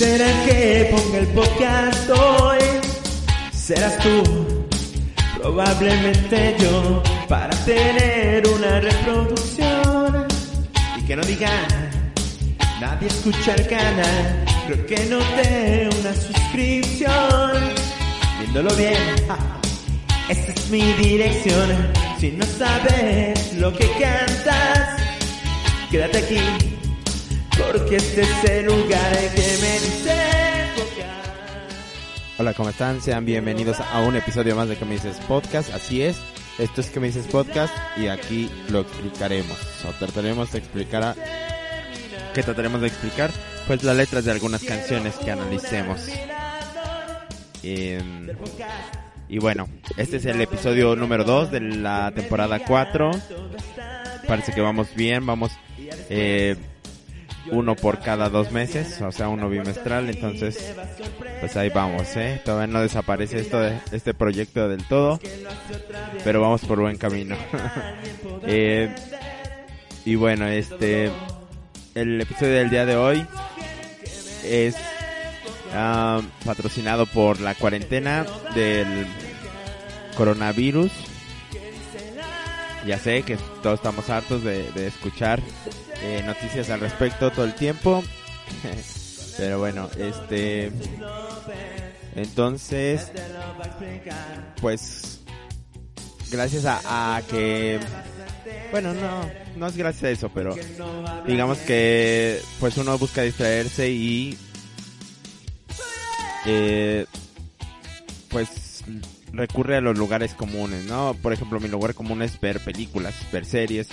será que ponga el podcast hoy? Serás tú, probablemente yo, para tener una reproducción y que no digan, nadie escucha el canal, creo que no te una suscripción. Viéndolo bien, esta es mi dirección. Si no sabes lo que cantas, quédate aquí. Porque este es el lugar en que me dice Hola, ¿cómo están? Sean bienvenidos a un episodio más de Que me dices podcast. Así es, esto es Que me dices podcast y aquí lo explicaremos. O trataremos de explicar. ¿Qué trataremos de explicar? Pues las letras de algunas canciones que analicemos. Em, y bueno, este es el episodio número 2 de la temporada 4. Parece que vamos bien, vamos... Eh, uno por cada dos meses, o sea, uno bimestral, entonces, pues ahí vamos, ¿eh? Todavía no desaparece esto de, este proyecto del todo, pero vamos por buen camino. eh, y bueno, este, el episodio del día de hoy es ah, patrocinado por la cuarentena del coronavirus. Ya sé que todos estamos hartos de, de escuchar eh, noticias al respecto todo el tiempo. Pero bueno, este... Entonces, pues, gracias a, que... Bueno, no, no es gracias a eso, pero digamos que pues uno busca distraerse y... Eh, pues recurre a los lugares comunes, ¿no? Por ejemplo, mi lugar común es ver películas, ver series,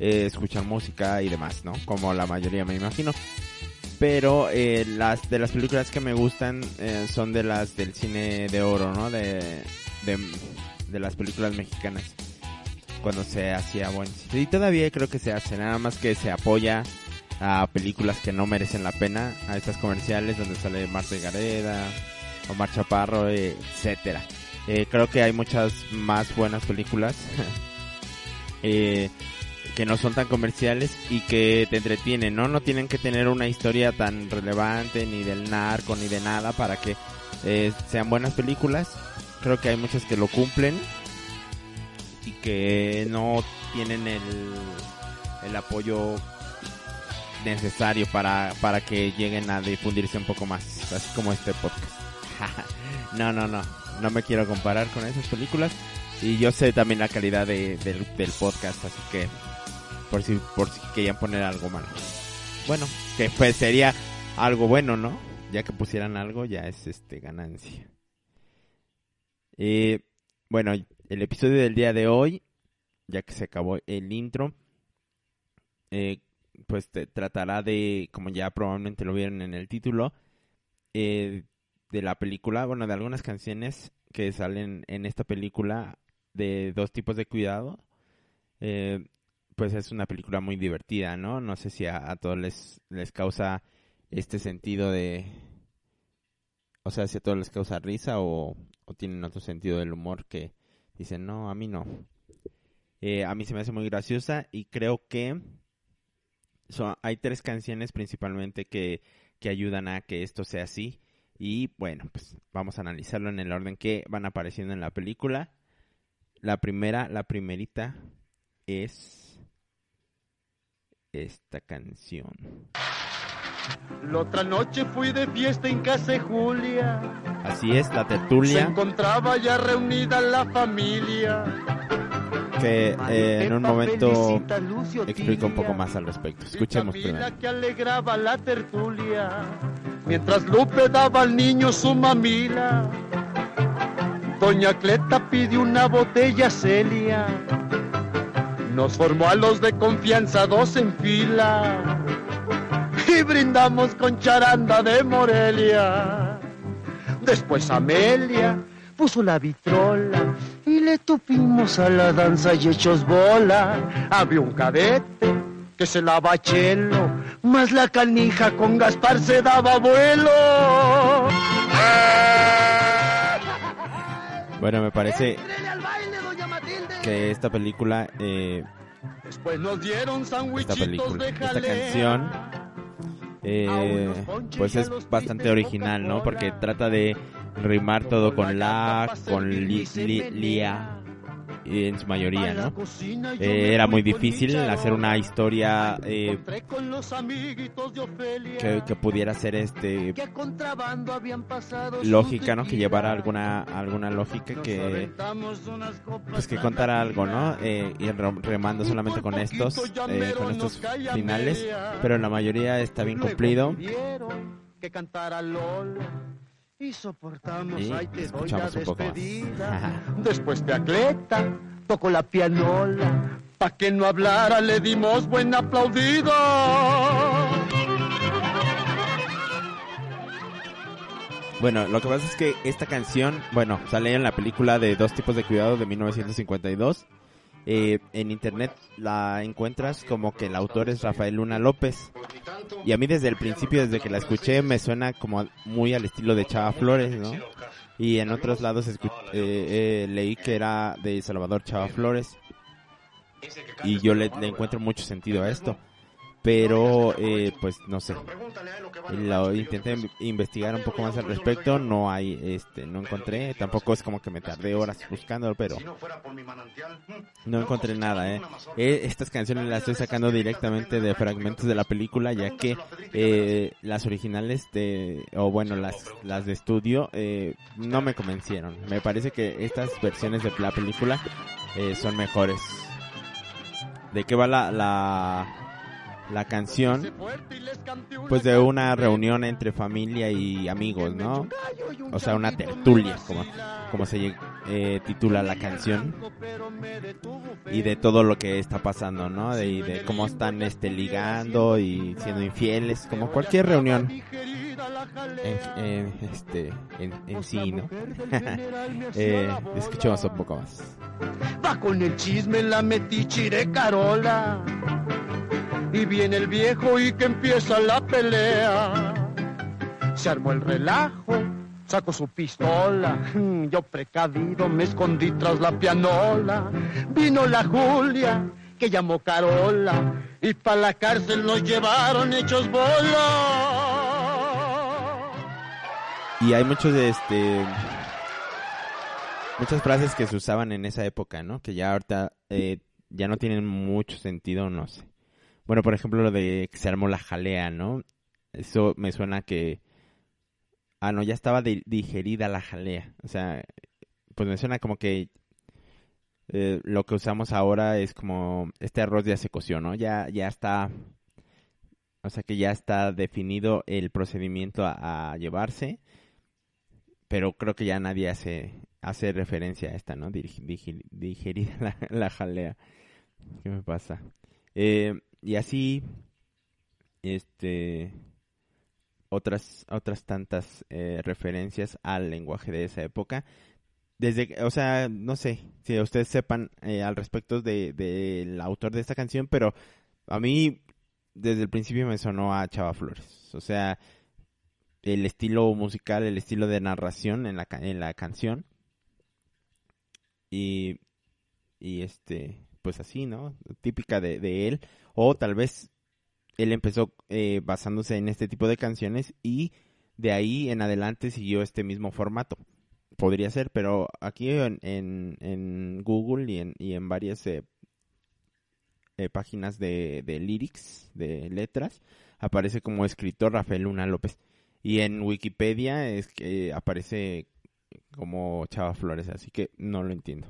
eh, escuchar música y demás, ¿no? Como la mayoría me imagino. Pero eh, las de las películas que me gustan eh, son de las del cine de oro, ¿no? De, de, las películas mexicanas. Cuando se hacía buen Y todavía creo que se hace, nada más que se apoya a películas que no merecen la pena, a estas comerciales donde sale Marta Gareda, Omar Chaparro, etcétera. Eh, creo que hay muchas más buenas películas. eh, que no son tan comerciales y que te entretienen, ¿no? No tienen que tener una historia tan relevante ni del narco ni de nada para que eh, sean buenas películas. Creo que hay muchas que lo cumplen y que no tienen el, el apoyo necesario para, para que lleguen a difundirse un poco más, así como este podcast. no, no, no, no me quiero comparar con esas películas y yo sé también la calidad de, del, del podcast, así que por si por si querían poner algo malo. Bueno, que pues sería algo bueno, ¿no? Ya que pusieran algo ya es este ganancia. Eh, bueno, el episodio del día de hoy, ya que se acabó el intro, eh, pues te tratará de, como ya probablemente lo vieron en el título, eh, de la película, bueno, de algunas canciones que salen en esta película de dos tipos de cuidado. Eh, pues es una película muy divertida, ¿no? No sé si a, todos les, les causa este sentido de... O sea, si a todos les causa risa o, tienen otro sentido del humor que dicen, no, a mí no. Eh, a mí se me hace muy graciosa y creo que son, hay tres canciones principalmente que, que ayudan a que esto sea así. Y bueno, pues vamos a analizarlo en el orden que van apareciendo en la película. La primera, la primerita es esta canción. La otra noche fui de fiesta en casa de Julia. Así es, la tertulia. Se encontraba ya reunida la familia. que eh, en un momento explico un poco más al respecto. Escuchemos primero. que alegraba la tertulia, mientras Lupe daba al niño su mamila. Doña Cleta pidió una botella Celia, nos formó a los de confianza dos en fila y brindamos con charanda de Morelia. Después Amelia puso la vitrola y le tupimos a la danza y hechos bola. Había un cadete que se lava chelo, más la canija con Gaspar se daba vuelo. Bueno, me parece que esta película, eh, Después nos dieron esta película, esta canción, eh, pues es bastante original, ¿no? Porque trata de rimar todo con la, con li, li- lia, y en su mayoría, ¿no? Eh, era muy difícil hacer una historia eh, que, que pudiera ser este lógica, ¿no? Que llevara alguna alguna lógica que pues que contara algo, ¿no? Eh, y re- remando solamente con estos eh, con estos finales, pero la mayoría está bien cumplido. Que cantara Lola y soportamos, Y ay, te doy la un poco más. despedida. Después de Acleta, tocó la pianola. Pa' que no hablara, le dimos buen aplaudido. Bueno, lo que pasa es que esta canción, bueno, sale en la película de Dos tipos de cuidado de 1952. Eh, en internet la encuentras como que el autor es Rafael Luna López. Y a mí desde el principio, desde que la escuché, me suena como muy al estilo de Chava Flores, ¿no? Y en otros lados eh, eh, leí que era de Salvador Chava Flores. Y yo le encuentro mucho sentido a esto. Pero, eh, pues no sé. Lo intenté in- investigar un poco más al respecto. No hay, este, no encontré. Tampoco es como que me tardé horas buscándolo, pero no encontré nada, eh. Eh, estas canciones las estoy sacando directamente de fragmentos de la película, ya que eh, las originales de, o bueno, las, las de estudio, eh, no me convencieron. Me parece que estas versiones de la película eh, son mejores. ¿De qué va la, la, la canción? Pues de una reunión entre familia y amigos, ¿no? O sea, una tertulia, como, como se eh, titula la canción. Y de todo lo que está pasando, ¿no? De, de cómo están este, ligando y siendo infieles, como cualquier reunión. En, este, en, en sí, ¿no? eh, escuchemos un poco más. Va con el chisme la metichire Carola. Y viene el viejo y que empieza la pelea. Se armó el relajo, sacó su pistola. Mm, Yo precavido me escondí tras la pianola. Vino la Julia, que llamó Carola. Y pa' la cárcel nos llevaron hechos bola. Y hay muchos de este muchas frases que se usaban en esa época, ¿no? Que ya ahorita eh, ya no tienen mucho sentido, no sé. Bueno, por ejemplo, lo de que se armó la jalea, ¿no? Eso me suena que ah, no, ya estaba di- digerida la jalea. O sea, pues me suena como que eh, lo que usamos ahora es como este arroz ya se coció, ¿no? Ya ya está o sea que ya está definido el procedimiento a, llevarse pero creo que ya nadie hace hace referencia a esta, ¿no? Dig- dig- digerida la, la jalea. ¿Qué me pasa? Eh, y así, este, otras otras tantas eh, referencias al lenguaje de esa época. Desde, o sea, no sé si ustedes sepan eh, al respecto de del autor de esta canción, pero a mí desde el principio me sonó a Chava Flores. O sea, el estilo musical, el estilo de narración en la, en la canción. Y, y este, pues así, ¿no? Típica de, de él. O tal vez él empezó eh, basándose en este tipo de canciones y de ahí en adelante siguió este mismo formato. Podría ser, pero aquí en, en, Google y en, y en varias eh, eh, páginas de, de lyrics, de letras, aparece como escritor Rafael Luna López. Y en Wikipedia es que aparece como Chava Flores, así que no lo entiendo.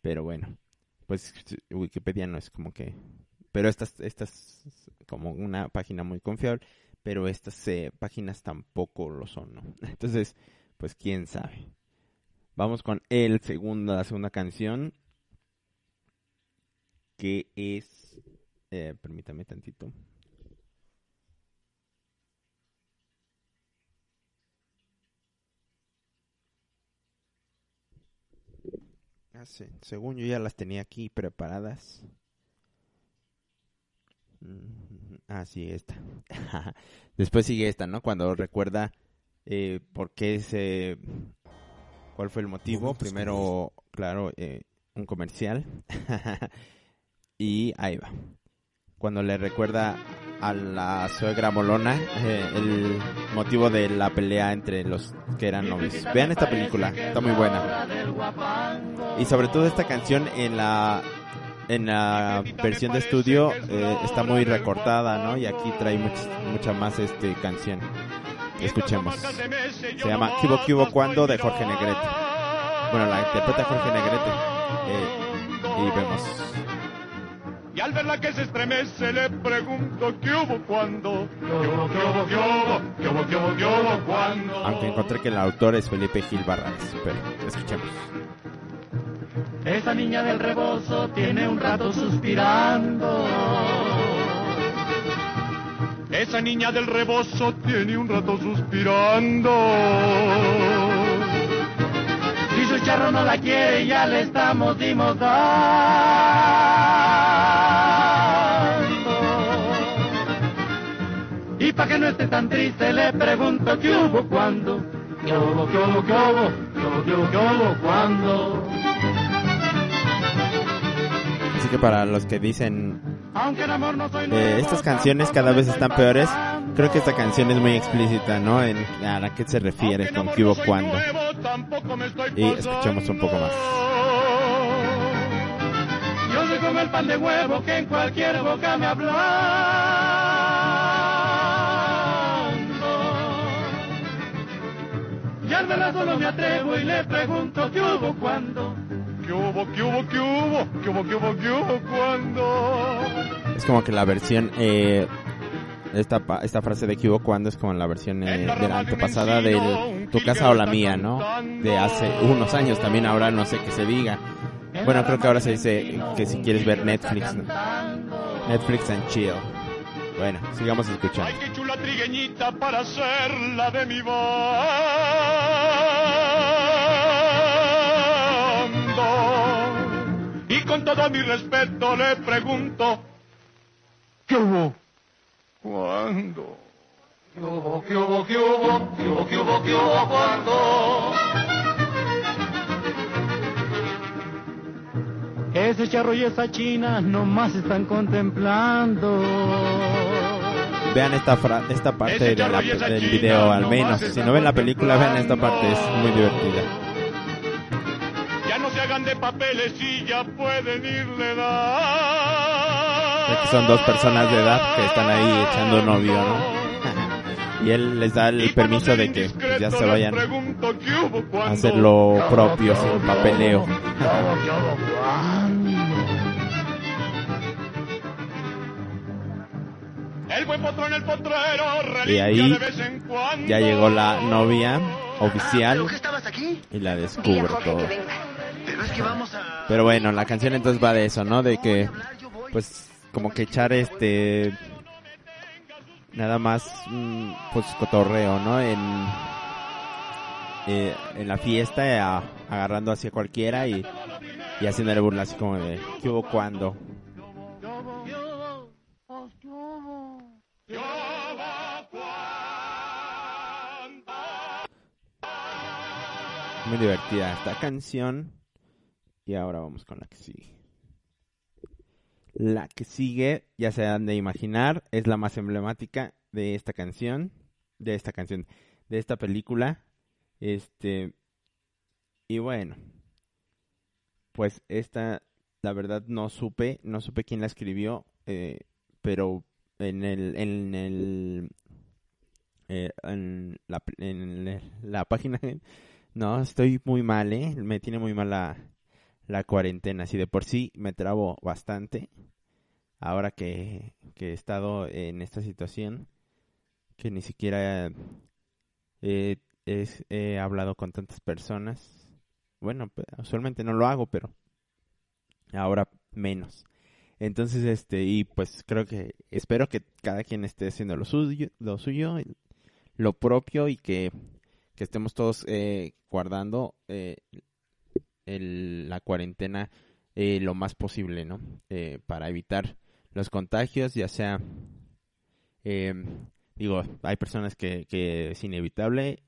Pero bueno, pues Wikipedia no es como que, pero esta, esta es como una página muy confiable, pero estas eh, páginas tampoco lo son, ¿no? Entonces, pues quién sabe. Vamos con el segundo, la segunda canción, que es, eh, permítame tantito. Ah, según yo ya las tenía aquí preparadas. Ah, sí, esta. Después sigue esta, ¿no? Cuando recuerda eh, por qué se... ¿Cuál fue el motivo? Primero, claro, eh, un comercial. y ahí va. Cuando le recuerda a la suegra molona eh, el motivo de la pelea entre los que eran novios. Vean esta película, está muy buena. Y sobre todo esta canción en la en la versión de estudio eh, está muy recortada, ¿no? Y aquí trae mucha, más este canción. Escuchemos. Se llama Kibo Kibo Cuando de Jorge Negrete. Bueno, la interpreta Jorge Negrete. Eh, y vemos y al verla que se estremece le pregunto ¿qué hubo cuando? ¿Qué hubo, qué hubo, qué hubo? ¿Qué hubo, qué hubo, qué hubo cuando? Aunque encontré que el autor es Felipe Gil Barrales, pero escuchemos. Esa niña del rebozo tiene un rato suspirando. Esa niña del rebozo tiene un rato suspirando. Si su charro no la quiere, ya le estamos dimos Y para que no esté tan triste le pregunto qué hubo cuando, qué hubo, qué hubo, qué hubo, qué hubo, qué hubo, qué hubo cuando. Así que para los que dicen eh, estas canciones cada vez están peores, creo que esta canción es muy explícita, ¿no? En a la que se refiere con qué hubo cuando. Y escuchemos un poco más. Yo soy como el pan de huevo que en cualquier boca me habla. Y al solo me atrevo y le pregunto qué hubo cuando. ¿Qué hubo, qué hubo, qué hubo? ¿Qué hubo, qué hubo, qué hubo cuando? Es como que la versión, eh, esta, esta frase de que hubo cuando es como la versión eh, de la antepasada de Tu casa o la mía, ¿no? De hace unos años también, ahora no sé qué se diga. Bueno, creo que ahora se dice que si quieres ver Netflix, Netflix and chill. Bueno, sigamos escuchando. Ay, qué chula trigueñita para ser la de mi banda. Con todo mi respeto le pregunto, ¿qué hubo? ¿Cuándo? ¿Qué hubo, qué hubo, qué hubo? ¿Qué hubo, qué hubo, qué hubo? ¿Cuándo? Ese charro y esa china nomás están contemplando. Vean esta, esta parte del video al menos. Si no ven la película, vean esta parte, es muy divertida. Papeles y ya pueden irle dar. Son dos personas de edad que están ahí echando novio, ¿no? y él les da el permiso de que pues, ya se vayan a hacer lo propio sin papeleo. y ahí ya llegó la novia oficial y la descubre todo. Pero bueno, la canción entonces va de eso, ¿no? De que pues como que echar este nada más mm, pues cotorreo, ¿no? En eh, en la fiesta agarrando hacia cualquiera y, y haciéndole burla así como de ¿qué hubo cuando? Muy divertida esta canción. Y ahora vamos con la que sigue. La que sigue, ya se han de imaginar, es la más emblemática de esta canción. De esta canción. De esta película. Este. Y bueno. Pues esta, la verdad no supe. No supe quién la escribió. Eh, pero en el. En el eh, en, la, en la página no, estoy muy mal, ¿eh? Me tiene muy mal la, cuarentena. Si de por sí me trabo bastante, ahora que, que he estado en esta situación, que ni siquiera he, hablado con tantas personas. Bueno, usualmente no lo hago, pero ahora menos. Entonces, este, y pues creo que, espero que cada quien esté haciendo lo suyo, lo suyo, lo propio y que, que estemos todos eh, guardando eh, la cuarentena eh, lo más posible, ¿no? Eh, para evitar los contagios, ya sea, eh, digo, hay personas que, que es inevitable,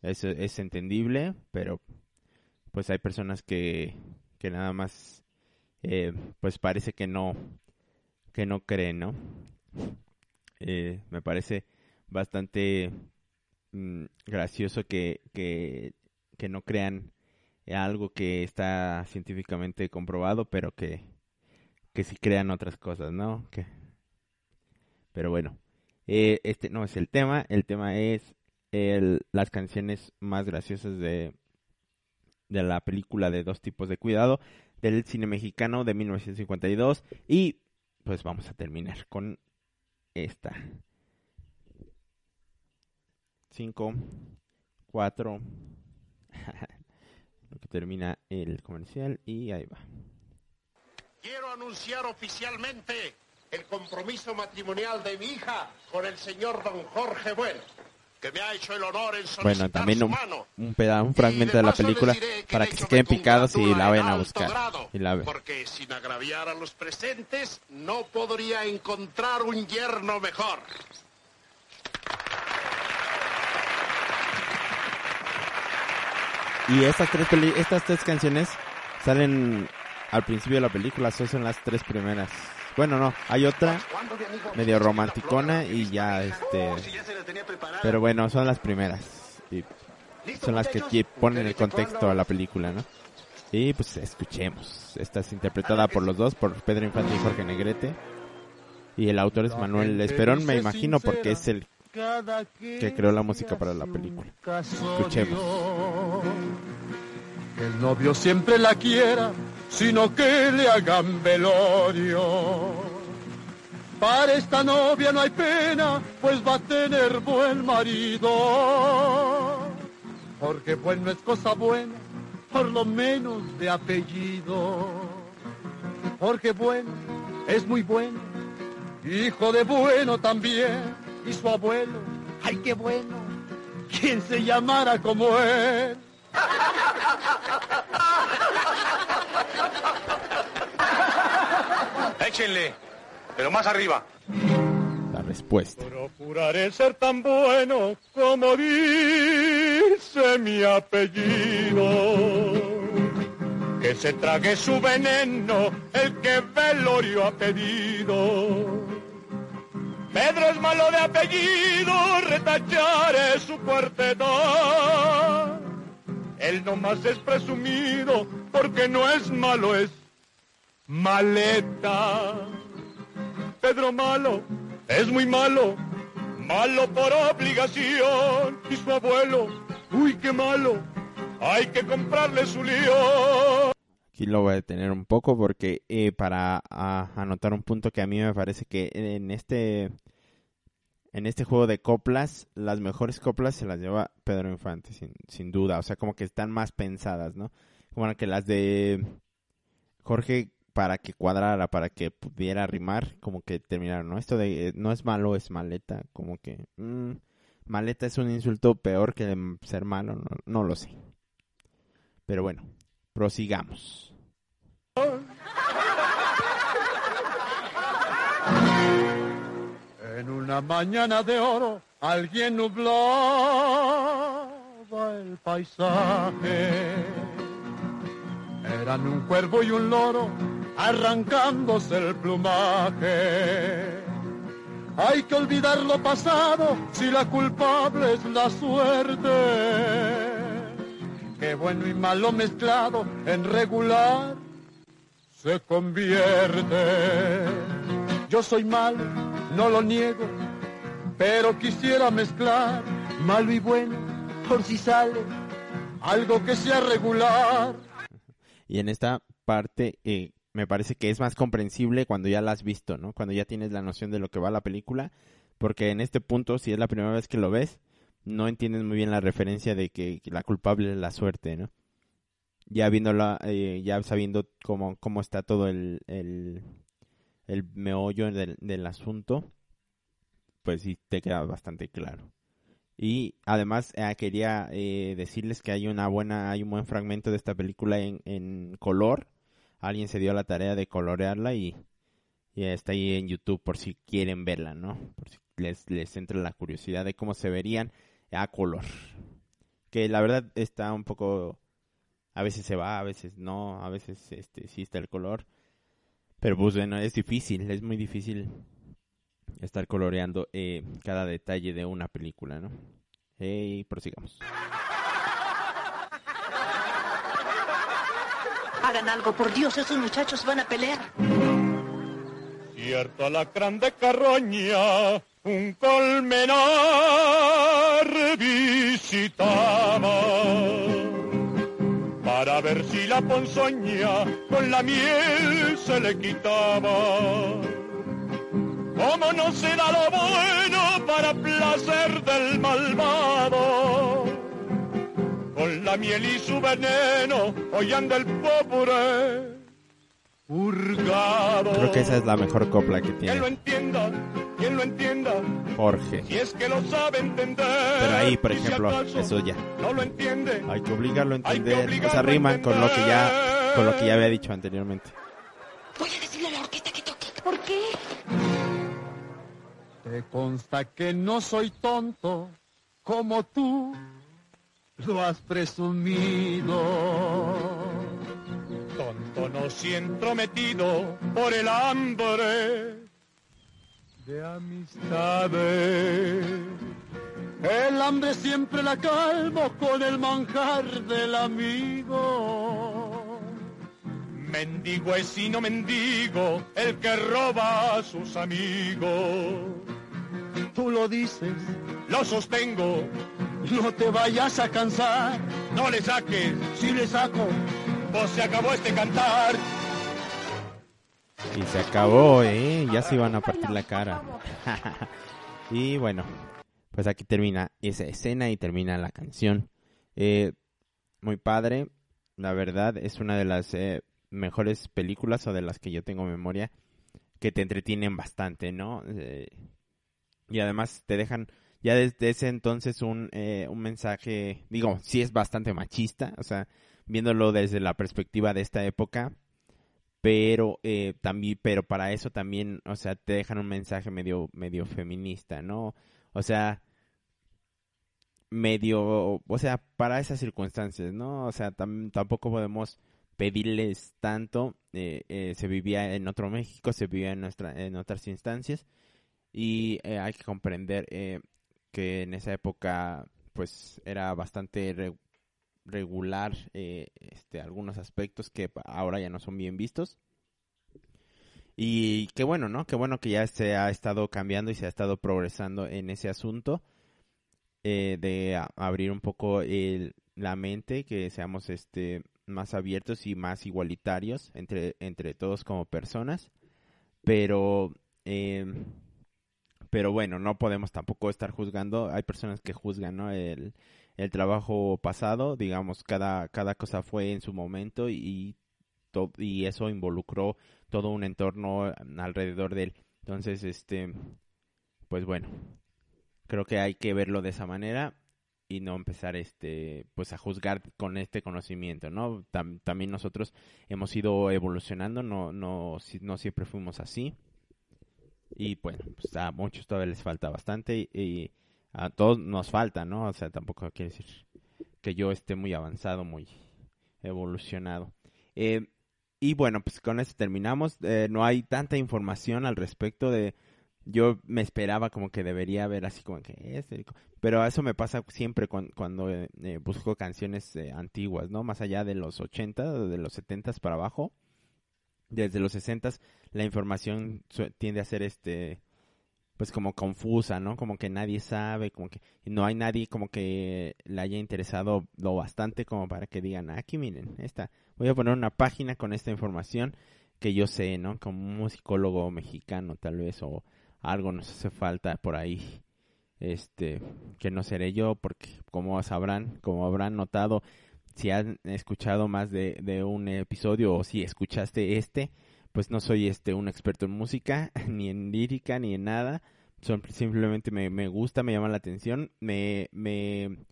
es, es entendible, pero pues hay personas que, que nada más, pues parece que no, que no creen, ¿no? me parece bastante mm, gracioso que, que, que no crean algo que está científicamente comprobado, pero que, que sí crean otras cosas, ¿no? Que... Pero bueno, eh, este no es el tema, el tema es el, las canciones más graciosas de, de la película de Dos tipos de cuidado del cine mexicano de 1952 y pues vamos a terminar con esta. 5, 4, que termina el comercial y ahí va. Quiero anunciar oficialmente el compromiso matrimonial de mi hija con el señor don Jorge Bueno, que me ha hecho el honor en solicitar Bueno, también un, un, pedazo, un fragmento de la película para que se queden picados y la vayan a buscar. Y la. Porque sin agraviar a los presentes, no podría encontrar un yerno mejor. Y estas tres, estas tres canciones salen al principio de la película, son las tres primeras. Bueno, no, hay otra medio romanticona y ya este pero bueno, son las primeras y son las que ponen el contexto a la película, ¿no? Y pues escuchemos. Esta es interpretada por los dos, por Pedro Infante y Jorge Negrete. Y el autor es Manuel Esperón, me imagino, porque es el que creó la música para la película. Escuchemos. Que el novio siempre la quiera, sino que le hagan velorio. Para esta novia no hay pena, pues va a tener buen marido. Porque bueno es cosa buena, por lo menos de apellido. Porque bueno es muy bueno, hijo de bueno también y su abuelo, ay qué bueno, quien se llamara como él. Échenle, pero más arriba. La respuesta. Procuraré ser tan bueno como dice mi apellido. Que se trague su veneno el que velorio ha pedido Pedro es malo de apellido, retacharé su cuarteta. Él nomás es presumido porque no es malo, es maleta. Pedro malo, es muy malo, malo por obligación. Y su abuelo, uy, qué malo, hay que comprarle su lío. Aquí lo voy a detener un poco porque eh, para a, anotar un punto que a mí me parece que en este en este juego de coplas, las mejores coplas se las lleva Pedro Infante, sin, sin duda. O sea, como que están más pensadas, ¿no? Como que las de Jorge para que cuadrara, para que pudiera rimar, como que terminaron, ¿no? Esto de eh, no es malo, es maleta, como que mmm, maleta es un insulto peor que ser malo, no, no lo sé. Pero bueno, prosigamos. En una mañana de oro alguien nublaba el paisaje. Eran un cuervo y un loro arrancándose el plumaje. Hay que olvidar lo pasado si la culpable es la suerte. Que bueno y malo mezclado en regular se convierte. Yo soy malo, no lo niego, pero quisiera mezclar malo y bueno por si sale algo que sea regular. Y en esta parte eh, me parece que es más comprensible cuando ya la has visto, ¿no? Cuando ya tienes la noción de lo que va la película, porque en este punto, si es la primera vez que lo ves, no entiendes muy bien la referencia de que, la culpable es la suerte, ¿no? Ya viéndola, eh, ya sabiendo cómo, cómo está todo el, el, el meollo del, del asunto, pues sí te queda bastante claro. Y además eh, quería eh, decirles que hay una buena, hay un buen fragmento de esta película en, en color. Alguien se dio la tarea de colorearla y, y, está ahí en YouTube por si quieren verla, ¿no? Por si les, les entra la curiosidad de cómo se verían a color. Que la verdad está un poco, a veces se va, a veces no, a veces este sí está el color. Pero pues bueno, es difícil, es muy difícil estar coloreando eh, cada detalle de una película, ¿no? Y prosigamos. Hagan algo, por Dios, esos muchachos van a pelear. Cierto alacrán de carroña, un colmenar visitaba si la ponzoña con la miel se le quitaba ¿Cómo no será lo bueno para placer del malvado? Con la miel y su veneno, hoy anda el pobre purgado. Creo que esa es la mejor copla que tiene. Quien lo entienda, quien lo entienda. Jorge. Si es que lo sabe entender. Pero ahí, por ejemplo, eso ya. No lo entiende. Hay que obligarlo a entender. Esa rima con lo que ya, con lo que ya había dicho anteriormente. Voy a decirle a la orquesta que toque. ¿Por qué? Te consta que no soy tonto como tú lo has presumido. Si entrometido por el hambre de amistades. El hambre siempre la calmo con el manjar del amigo. Mendigo es y no mendigo el que roba a sus amigos tú lo dices, lo sostengo. No te vayas a cansar, no le saques, si le saco, pues se acabó este cantar. Y se acabó, ¿eh? Ya se iban a partir la cara. y bueno, pues aquí termina esa escena y termina la canción. Eh, muy padre, la verdad, es una de las eh, mejores películas o de las que yo tengo memoria que te entretienen bastante, ¿no? Eh, y además te dejan ya desde ese entonces un, eh, un mensaje, digo, sí es bastante machista, o sea, viéndolo desde la perspectiva de esta época, pero eh, también, pero para eso también, o sea, te dejan un mensaje medio, medio feminista, ¿no? O sea, medio, o sea, para esas circunstancias, ¿no? O sea, tampoco podemos pedirles tanto, eh, eh, se vivía en otro México, se vivía en, nuestra, en otras instancias, y hay que comprender que en esa época pues era bastante regular eh, este, algunos aspectos que ahora ya no son bien vistos y qué bueno no qué bueno que ya se ha estado cambiando y se ha estado progresando en ese asunto de abrir un poco la mente que seamos este más abiertos y más igualitarios entre entre todos como personas pero pero bueno, no podemos tampoco estar juzgando. Hay personas que juzgan, ¿no? El, el trabajo pasado, digamos, cada, cada cosa fue en su momento y, y eso involucró todo un entorno alrededor de él. Entonces, este, pues bueno, creo que hay que verlo de esa manera y no empezar este pues a juzgar con este conocimiento no también nosotros hemos ido evolucionando no no no siempre fuimos así y bueno, pues a muchos todavía les falta bastante y, a todos nos falta, ¿no? O sea, tampoco quiere decir que yo esté muy avanzado, muy evolucionado. Eh, y bueno, pues con esto terminamos. Eh, no hay tanta información al respecto de... Yo me esperaba como que debería haber así como que... Este, pero eso me pasa siempre cuando, eh, busco canciones antiguas, ¿no? Más allá de los 80, de los 70 para abajo desde los 60 la información tiende a ser este pues como confusa, ¿no? Como que nadie sabe, como que no hay nadie como que le haya interesado lo bastante como para que digan, aquí miren, esta, voy a poner una página con esta información que yo sé, ¿no? Como un musicólogo mexicano tal vez o algo nos hace falta por ahí. Este, que no seré yo porque como sabrán, como habrán notado, si han escuchado más de, de un episodio o si escuchaste este, pues no soy este un experto en música, ni en lírica, ni en nada. Son, simplemente me, me gusta, me llama la atención, me, me,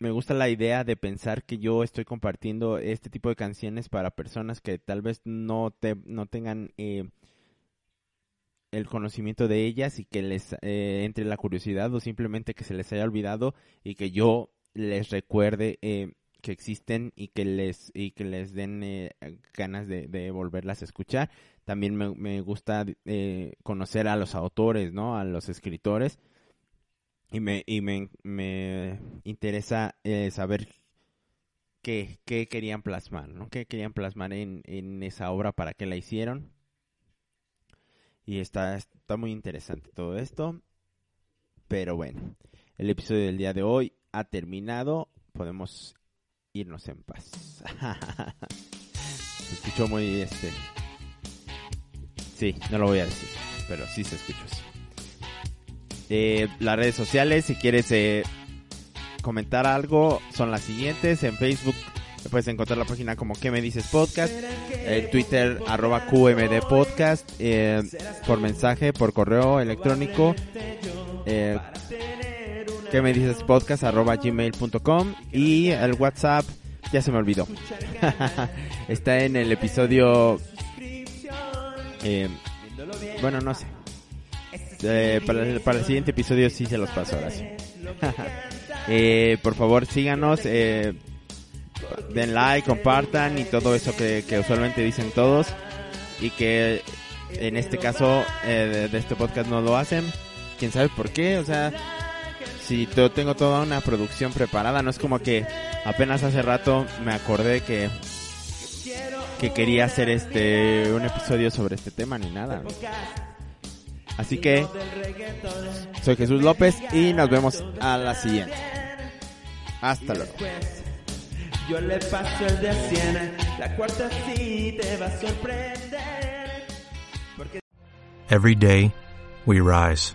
me gusta la idea de pensar que yo estoy compartiendo este tipo de canciones para personas que tal vez no, te, no tengan eh, el conocimiento de ellas y que les eh, entre la curiosidad o simplemente que se les haya olvidado y que yo les recuerde eh, que existen y que les y que les den eh, ganas de, volverlas a escuchar. También me, gusta eh, conocer a los autores, ¿no? A los escritores. Y me, y me, me interesa eh, saber qué, qué, querían plasmar, ¿no? Qué querían plasmar en, en esa obra, para qué la hicieron. Y está, está muy interesante todo esto. Pero bueno, el episodio del día de hoy ha terminado. Podemos irnos en paz. se escuchó muy este. Sí, no lo voy a decir, pero sí se escuchó así. Eh, las redes sociales, si quieres eh, comentar algo, son las siguientes. En Facebook puedes encontrar la página como que me dices podcast, en Twitter arroba QMD podcast, eh, por mensaje, por correo electrónico. Que me dices podcast arroba gmail.com y el WhatsApp ya se me olvidó. Está en el episodio... Eh, bueno, no sé. Eh, para, el, siguiente episodio sí se los paso ahora eh, por favor síganos, eh, den like, compartan y todo eso que, usualmente dicen todos y que en este caso eh, de este podcast no lo hacen. Quién sabe por qué, o sea, si yo tengo toda una producción preparada, no es como que apenas hace rato me acordé que que quería hacer este un episodio sobre este tema ni nada. Así que soy Jesús López y nos vemos a la siguiente. Hasta luego. Yo le paso el de la cuarta sí te va a sorprender. Every day we rise,